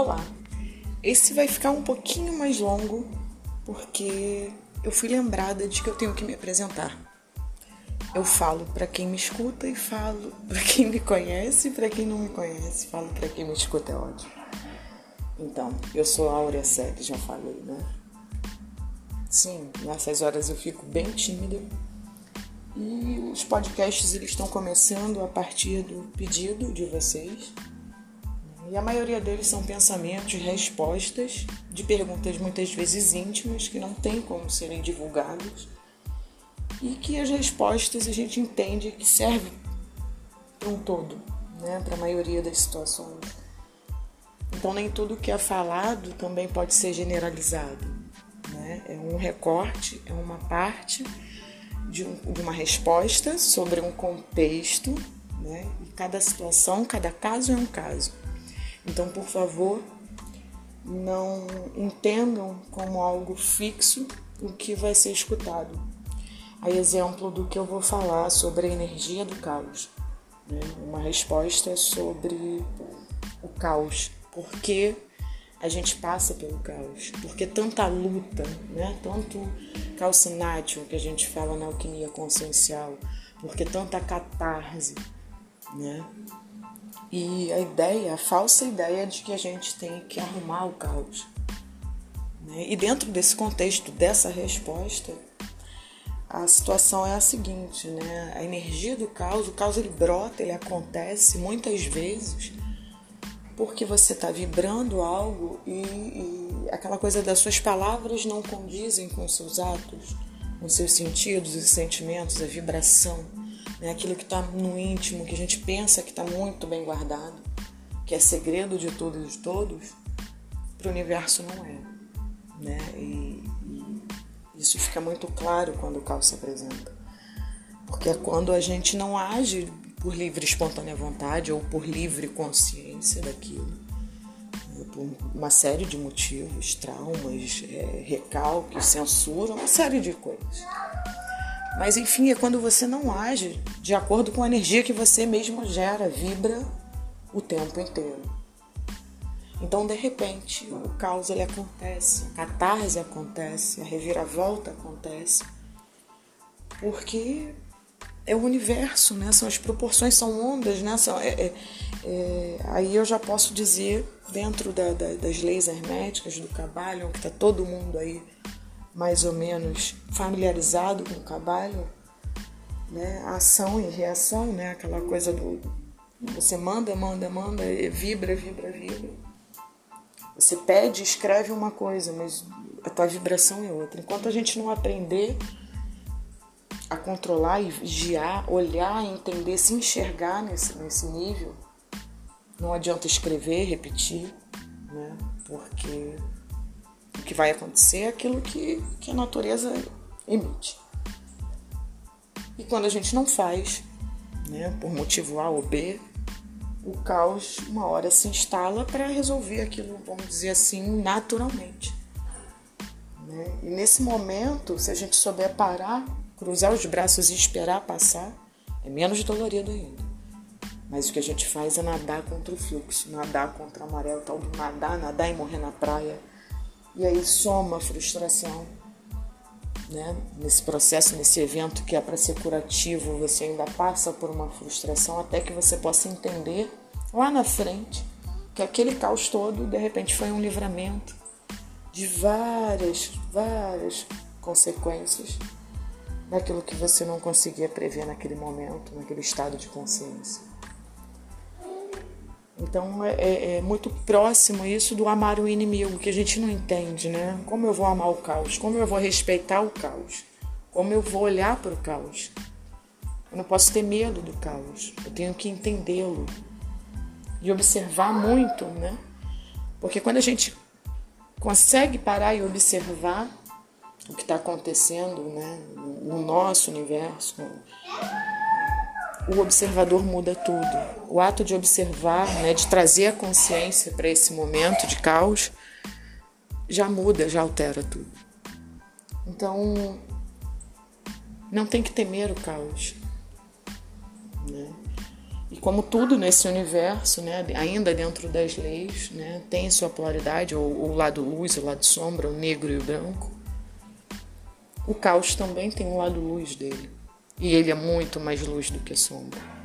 Olá, esse vai ficar um pouquinho mais longo porque eu fui lembrada de que eu tenho que me apresentar. Eu falo para quem me escuta e falo para quem me conhece e para quem não me conhece, falo para quem me escuta é ótimo. Então, eu sou Áurea Sete, já falei, né? Sim, nessas horas eu fico bem tímida. E os podcasts eles estão começando a partir do pedido de vocês. E a maioria deles são pensamentos, respostas de perguntas muitas vezes íntimas que não tem como serem divulgadas e que as respostas a gente entende que servem para um todo, né, para a maioria das situações. Então nem tudo que é falado também pode ser generalizado, né? É um recorte, é uma parte de, um, de uma resposta sobre um contexto, né? E cada situação, cada caso é um caso. Então, por favor, não entendam como algo fixo o que vai ser escutado. A exemplo do que eu vou falar sobre a energia do caos. Né? Uma resposta sobre o caos. Por que a gente passa pelo caos? Porque tanta luta, né? tanto calcinátil que a gente fala na alquimia consciencial, porque tanta catarse, né? E a ideia, a falsa ideia de que a gente tem que arrumar o caos. Né? E dentro desse contexto, dessa resposta, a situação é a seguinte, né? A energia do caos, o caos ele brota, ele acontece muitas vezes porque você está vibrando algo e, e, aquela coisa das suas palavras não condizem com os seus atos, com seus sentidos e sentimentos, a vibração né? aquilo que está no íntimo, que a gente pensa que está muito bem guardado, que é segredo de todos e de todos, para o universo não é. Né? E, e isso fica muito claro quando o caos se apresenta. Porque é quando a gente não age por livre espontânea vontade ou por livre consciência daquilo, né? por uma série de motivos, traumas, é, recalques, censura, uma série de coisas. Mas enfim, é quando você não age de acordo com a energia que você mesmo gera, vibra o tempo inteiro. Então, de repente, o caos ele acontece, a catarse acontece, a reviravolta acontece, porque é o universo, né? São as proporções, são ondas, né? São, é, é, é, aí eu já posso dizer, dentro da, da, das leis herméticas do Cabalho, que está todo mundo aí mais ou menos familiarizado com o trabalho, né? ação e reação, né? Aquela coisa do você manda, manda, manda, vibra, vibra, vibra. Você pede, escreve uma coisa, mas a tua vibração é outra. Enquanto a gente não aprender a controlar e vigiar, olhar, entender, se enxergar nesse, nesse nível, não adianta escrever, repetir, né? Porque o que vai acontecer é aquilo que, que a natureza emite. E quando a gente não faz, né, por motivo A ou B, o caos uma hora se instala para resolver aquilo, vamos dizer assim, naturalmente. Né? E nesse momento, se a gente souber parar, cruzar os braços e esperar passar, é menos dolorido ainda. Mas o que a gente faz é nadar contra o fluxo, nadar contra a maré, o tal do nadar, nadar e morrer na praia e aí soma a frustração. Né? Nesse processo, nesse evento que é para ser curativo, você ainda passa por uma frustração até que você possa entender lá na frente que aquele caos todo de repente foi um livramento de várias, várias consequências daquilo que você não conseguia prever naquele momento, naquele estado de consciência. Então é, é, é, muito próximo isso do amar o inimigo, que a gente não entende, né? Como eu vou amar o caos? Como eu vou respeitar o caos? Como eu vou olhar para o caos? Eu não posso ter medo do caos, eu tenho que entendê-lo e observar muito, né? Porque quando a gente consegue parar e observar o que está acontecendo né, no nosso universo, o observador muda tudo. O ato de observar, né, de trazer a consciência para esse momento de caos, já muda, já altera tudo. Então, não tem que temer o caos. Né? E como tudo nesse universo, né, ainda dentro das leis, né, tem sua polaridade, ou o lado luz, o lado sombra, o negro e o branco. O caos também tem um lado luz dele. E ele é muito mais luz do que sombra.